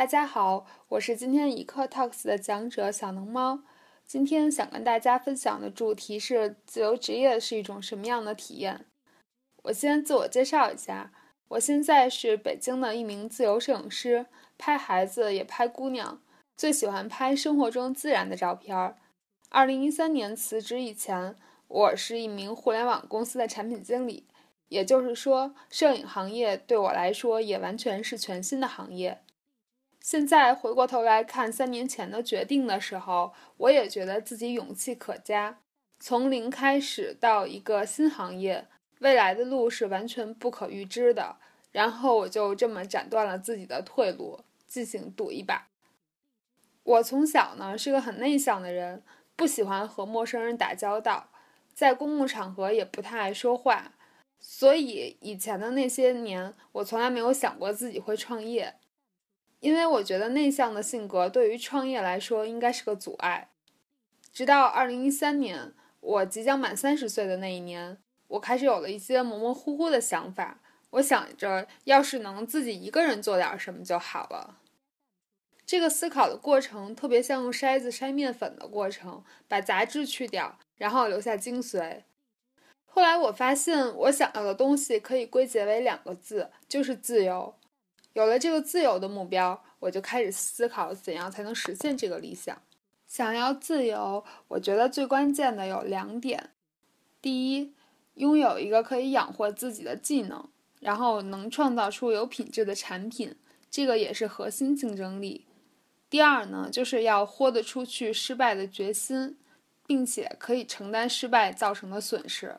大家好，我是今天一刻 Talks 的讲者小能猫。今天想跟大家分享的主题是自由职业是一种什么样的体验。我先自我介绍一下，我现在是北京的一名自由摄影师，拍孩子也拍姑娘，最喜欢拍生活中自然的照片。二零一三年辞职以前，我是一名互联网公司的产品经理，也就是说，摄影行业对我来说也完全是全新的行业。现在回过头来看三年前的决定的时候，我也觉得自己勇气可嘉。从零开始到一个新行业，未来的路是完全不可预知的。然后我就这么斩断了自己的退路，进行赌一把。我从小呢是个很内向的人，不喜欢和陌生人打交道，在公共场合也不太爱说话，所以以前的那些年，我从来没有想过自己会创业。因为我觉得内向的性格对于创业来说应该是个阻碍。直到二零一三年，我即将满三十岁的那一年，我开始有了一些模模糊糊的想法。我想着，要是能自己一个人做点什么就好了。这个思考的过程特别像用筛子筛面粉的过程，把杂质去掉，然后留下精髓。后来我发现，我想要的东西可以归结为两个字，就是自由。有了这个自由的目标，我就开始思考怎样才能实现这个理想。想要自由，我觉得最关键的有两点：第一，拥有一个可以养活自己的技能，然后能创造出有品质的产品，这个也是核心竞争力；第二呢，就是要豁得出去失败的决心，并且可以承担失败造成的损失。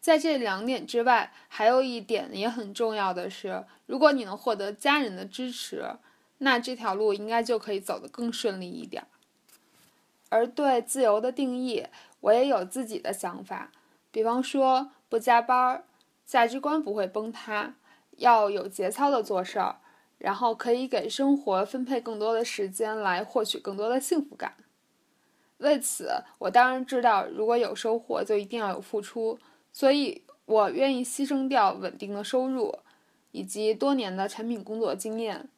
在这两点之外，还有一点也很重要的是，如果你能获得家人的支持，那这条路应该就可以走得更顺利一点。而对自由的定义，我也有自己的想法。比方说，不加班，价值观不会崩塌，要有节操的做事儿，然后可以给生活分配更多的时间来获取更多的幸福感。为此，我当然知道，如果有收获，就一定要有付出。所以，我愿意牺牲掉稳定的收入，以及多年的产品工作经验。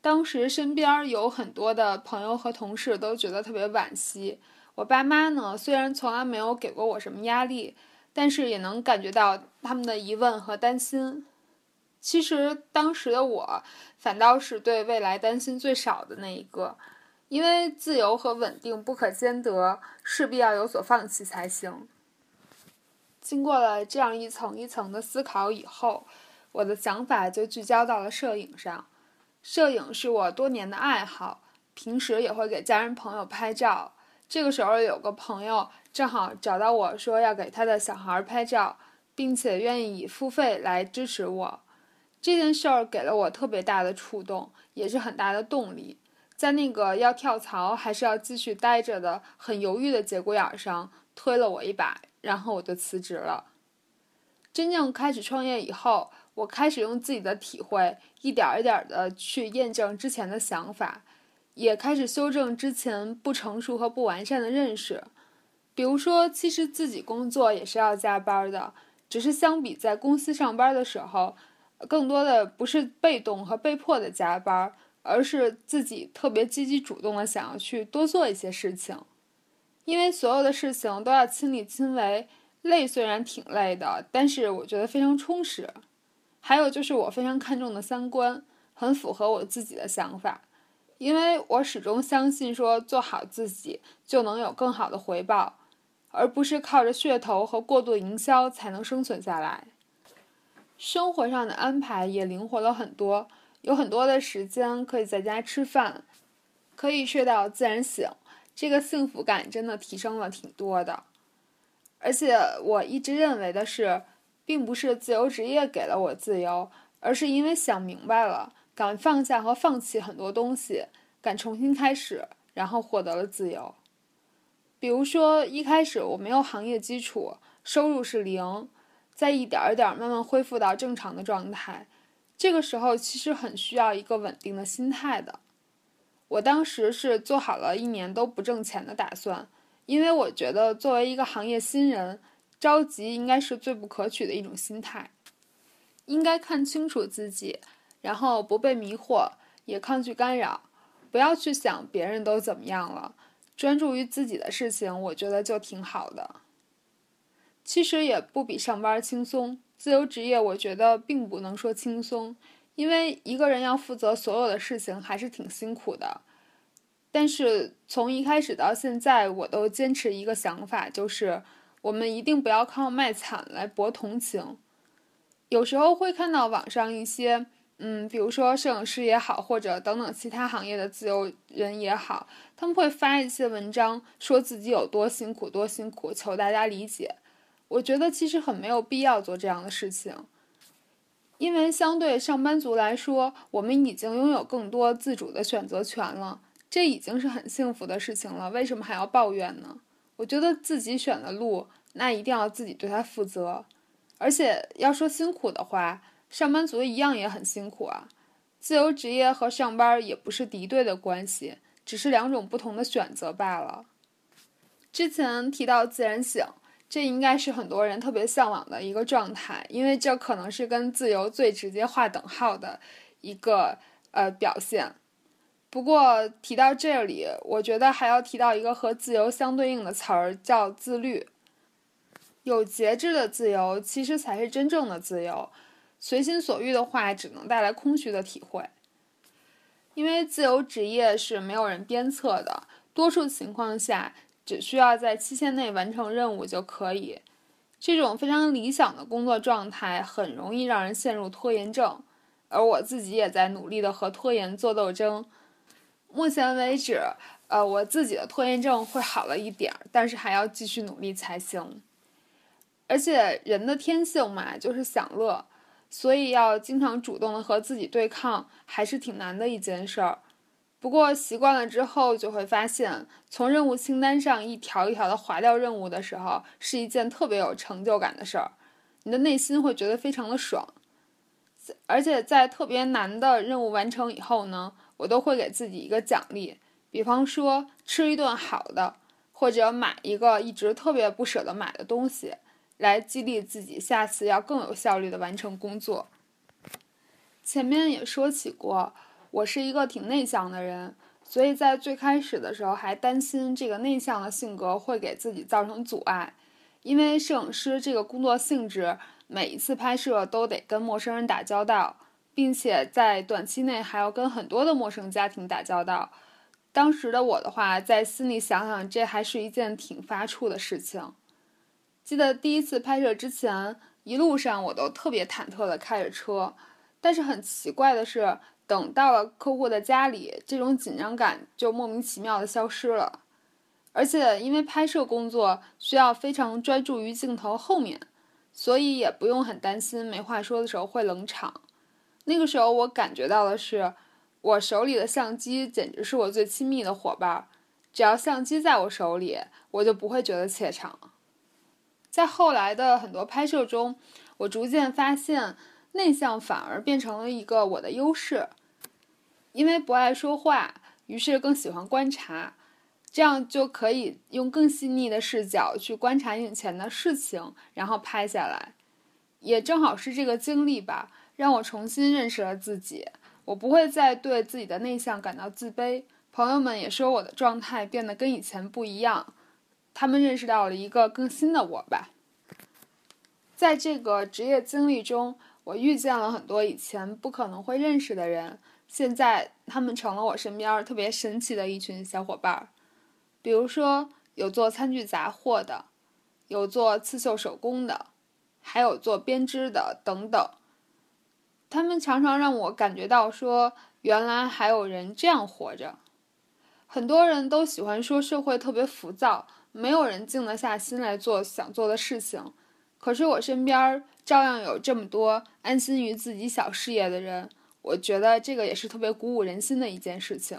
当时身边有很多的朋友和同事都觉得特别惋惜。我爸妈呢，虽然从来没有给过我什么压力，但是也能感觉到他们的疑问和担心。其实当时的我，反倒是对未来担心最少的那一个，因为自由和稳定不可兼得，势必要有所放弃才行。经过了这样一层一层的思考以后，我的想法就聚焦到了摄影上。摄影是我多年的爱好，平时也会给家人朋友拍照。这个时候有个朋友正好找到我说要给他的小孩拍照，并且愿意以付费来支持我。这件事儿给了我特别大的触动，也是很大的动力。在那个要跳槽还是要继续待着的很犹豫的节骨眼上，推了我一把。然后我就辞职了。真正开始创业以后，我开始用自己的体会，一点一点的去验证之前的想法，也开始修正之前不成熟和不完善的认识。比如说，其实自己工作也是要加班的，只是相比在公司上班的时候，更多的不是被动和被迫的加班，而是自己特别积极主动的想要去多做一些事情。因为所有的事情都要亲力亲为，累虽然挺累的，但是我觉得非常充实。还有就是我非常看重的三观，很符合我自己的想法。因为我始终相信说做好自己就能有更好的回报，而不是靠着噱头和过度营销才能生存下来。生活上的安排也灵活了很多，有很多的时间可以在家吃饭，可以睡到自然醒。这个幸福感真的提升了挺多的，而且我一直认为的是，并不是自由职业给了我自由，而是因为想明白了，敢放下和放弃很多东西，敢重新开始，然后获得了自由。比如说，一开始我没有行业基础，收入是零，在一点一点儿慢慢恢复到正常的状态，这个时候其实很需要一个稳定的心态的。我当时是做好了一年都不挣钱的打算，因为我觉得作为一个行业新人，着急应该是最不可取的一种心态，应该看清楚自己，然后不被迷惑，也抗拒干扰，不要去想别人都怎么样了，专注于自己的事情，我觉得就挺好的。其实也不比上班轻松，自由职业我觉得并不能说轻松，因为一个人要负责所有的事情还是挺辛苦的。但是从一开始到现在，我都坚持一个想法，就是我们一定不要靠卖惨来博同情。有时候会看到网上一些，嗯，比如说摄影师也好，或者等等其他行业的自由人也好，他们会发一些文章，说自己有多辛苦，多辛苦，求大家理解。我觉得其实很没有必要做这样的事情，因为相对上班族来说，我们已经拥有更多自主的选择权了，这已经是很幸福的事情了。为什么还要抱怨呢？我觉得自己选的路，那一定要自己对它负责。而且要说辛苦的话，上班族一样也很辛苦啊。自由职业和上班也不是敌对的关系，只是两种不同的选择罢了。之前提到自然醒。这应该是很多人特别向往的一个状态，因为这可能是跟自由最直接划等号的一个呃表现。不过提到这里，我觉得还要提到一个和自由相对应的词儿，叫自律。有节制的自由其实才是真正的自由，随心所欲的话只能带来空虚的体会。因为自由职业是没有人鞭策的，多数情况下。只需要在期限内完成任务就可以，这种非常理想的工作状态很容易让人陷入拖延症，而我自己也在努力的和拖延做斗争。目前为止，呃，我自己的拖延症会好了一点儿，但是还要继续努力才行。而且人的天性嘛，就是享乐，所以要经常主动的和自己对抗，还是挺难的一件事儿。不过习惯了之后，就会发现从任务清单上一条一条的划掉任务的时候，是一件特别有成就感的事儿。你的内心会觉得非常的爽，而且在特别难的任务完成以后呢，我都会给自己一个奖励，比方说吃一顿好的，或者买一个一直特别不舍得买的东西，来激励自己下次要更有效率的完成工作。前面也说起过。我是一个挺内向的人，所以在最开始的时候还担心这个内向的性格会给自己造成阻碍，因为摄影师这个工作性质，每一次拍摄都得跟陌生人打交道，并且在短期内还要跟很多的陌生家庭打交道。当时的我的话，在心里想想，这还是一件挺发怵的事情。记得第一次拍摄之前，一路上我都特别忐忑的开着车，但是很奇怪的是。等到了客户的家里，这种紧张感就莫名其妙的消失了。而且因为拍摄工作需要非常专注于镜头后面，所以也不用很担心没话说的时候会冷场。那个时候我感觉到的是，我手里的相机简直是我最亲密的伙伴。只要相机在我手里，我就不会觉得怯场。在后来的很多拍摄中，我逐渐发现。内向反而变成了一个我的优势，因为不爱说话，于是更喜欢观察，这样就可以用更细腻的视角去观察眼前的事情，然后拍下来。也正好是这个经历吧，让我重新认识了自己。我不会再对自己的内向感到自卑，朋友们也说我的状态变得跟以前不一样，他们认识到了一个更新的我吧。在这个职业经历中。我遇见了很多以前不可能会认识的人，现在他们成了我身边特别神奇的一群小伙伴儿。比如说，有做餐具杂货的，有做刺绣手工的，还有做编织的等等。他们常常让我感觉到说，原来还有人这样活着。很多人都喜欢说社会特别浮躁，没有人静得下心来做想做的事情。可是我身边照样有这么多安心于自己小事业的人，我觉得这个也是特别鼓舞人心的一件事情。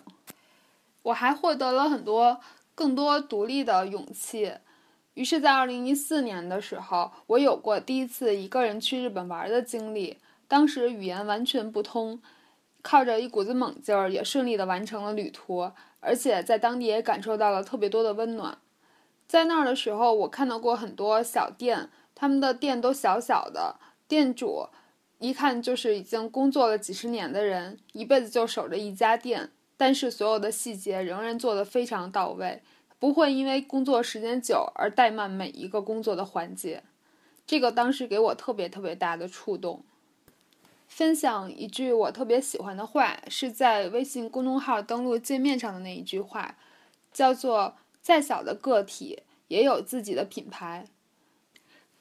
我还获得了很多更多独立的勇气。于是，在二零一四年的时候，我有过第一次一个人去日本玩的经历。当时语言完全不通，靠着一股子猛劲儿，也顺利的完成了旅途，而且在当地也感受到了特别多的温暖。在那儿的时候，我看到过很多小店。他们的店都小小的，店主一看就是已经工作了几十年的人，一辈子就守着一家店，但是所有的细节仍然做得非常到位，不会因为工作时间久而怠慢每一个工作的环节。这个当时给我特别特别大的触动。分享一句我特别喜欢的话，是在微信公众号登录界面上的那一句话，叫做“再小的个体也有自己的品牌”。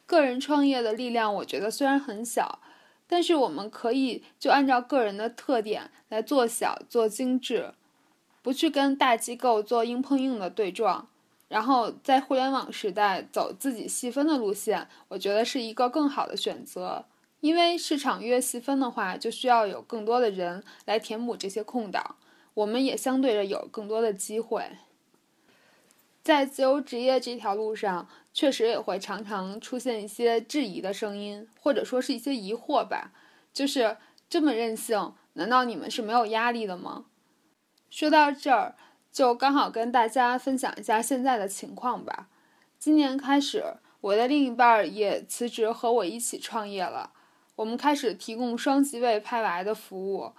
个人创业的力量，我觉得虽然很小，但是我们可以就按照个人的特点来做小、做精致，不去跟大机构做硬碰硬的对撞。然后在互联网时代走自己细分的路线，我觉得是一个更好的选择。因为市场越细分的话，就需要有更多的人来填补这些空档，我们也相对着有更多的机会。在自由职业这条路上，确实也会常常出现一些质疑的声音，或者说是一些疑惑吧。就是这么任性，难道你们是没有压力的吗？说到这儿。就刚好跟大家分享一下现在的情况吧。今年开始，我的另一半也辞职和我一起创业了。我们开始提供双机位拍娃的服务，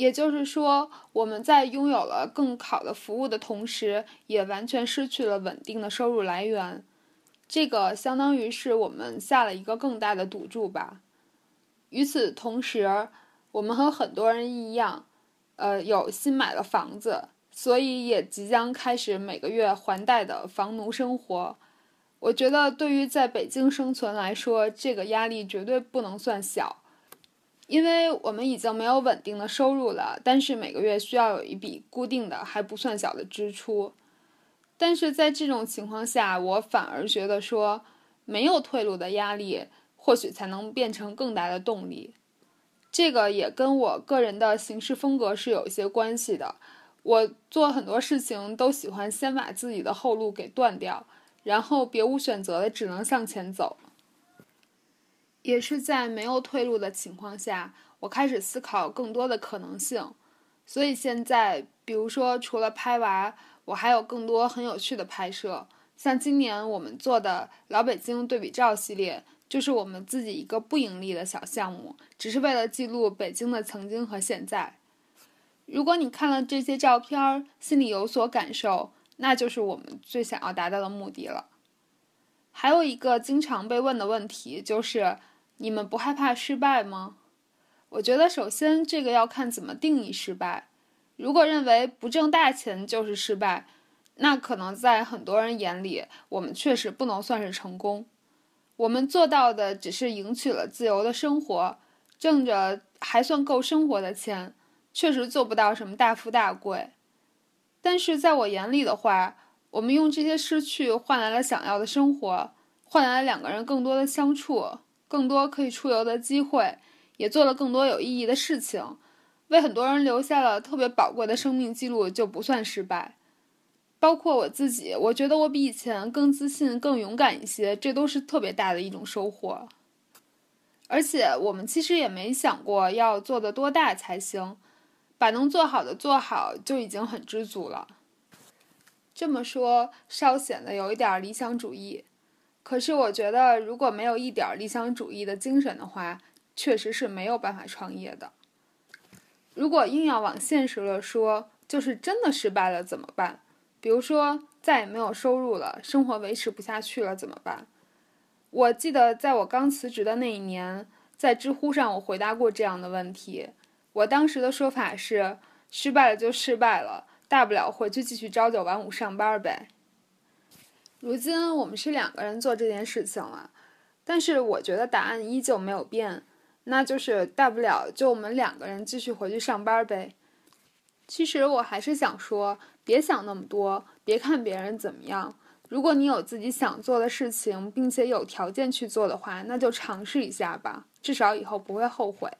也就是说，我们在拥有了更好的服务的同时，也完全失去了稳定的收入来源。这个相当于是我们下了一个更大的赌注吧。与此同时，我们和很多人一样，呃，有新买了房子。所以也即将开始每个月还贷的房奴生活，我觉得对于在北京生存来说，这个压力绝对不能算小，因为我们已经没有稳定的收入了，但是每个月需要有一笔固定的还不算小的支出，但是在这种情况下，我反而觉得说没有退路的压力，或许才能变成更大的动力，这个也跟我个人的行事风格是有一些关系的。我做很多事情都喜欢先把自己的后路给断掉，然后别无选择的只能向前走。也是在没有退路的情况下，我开始思考更多的可能性。所以现在，比如说除了拍娃，我还有更多很有趣的拍摄。像今年我们做的老北京对比照系列，就是我们自己一个不盈利的小项目，只是为了记录北京的曾经和现在。如果你看了这些照片，心里有所感受，那就是我们最想要达到的目的了。还有一个经常被问的问题就是：你们不害怕失败吗？我觉得首先这个要看怎么定义失败。如果认为不挣大钱就是失败，那可能在很多人眼里，我们确实不能算是成功。我们做到的只是赢取了自由的生活，挣着还算够生活的钱。确实做不到什么大富大贵，但是在我眼里的话，我们用这些失去换来了想要的生活，换来了两个人更多的相处，更多可以出游的机会，也做了更多有意义的事情，为很多人留下了特别宝贵的生命记录，就不算失败。包括我自己，我觉得我比以前更自信、更勇敢一些，这都是特别大的一种收获。而且我们其实也没想过要做的多大才行。把能做好的做好就已经很知足了。这么说稍显得有一点理想主义，可是我觉得如果没有一点理想主义的精神的话，确实是没有办法创业的。如果硬要往现实了说，就是真的失败了怎么办？比如说再也没有收入了，生活维持不下去了怎么办？我记得在我刚辞职的那一年，在知乎上我回答过这样的问题。我当时的说法是：失败了就失败了，大不了回去继续朝九晚五上班呗。如今我们是两个人做这件事情了，但是我觉得答案依旧没有变，那就是大不了就我们两个人继续回去上班呗。其实我还是想说，别想那么多，别看别人怎么样。如果你有自己想做的事情，并且有条件去做的话，那就尝试一下吧，至少以后不会后悔。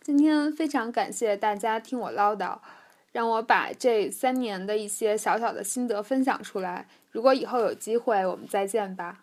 今天非常感谢大家听我唠叨，让我把这三年的一些小小的心得分享出来。如果以后有机会，我们再见吧。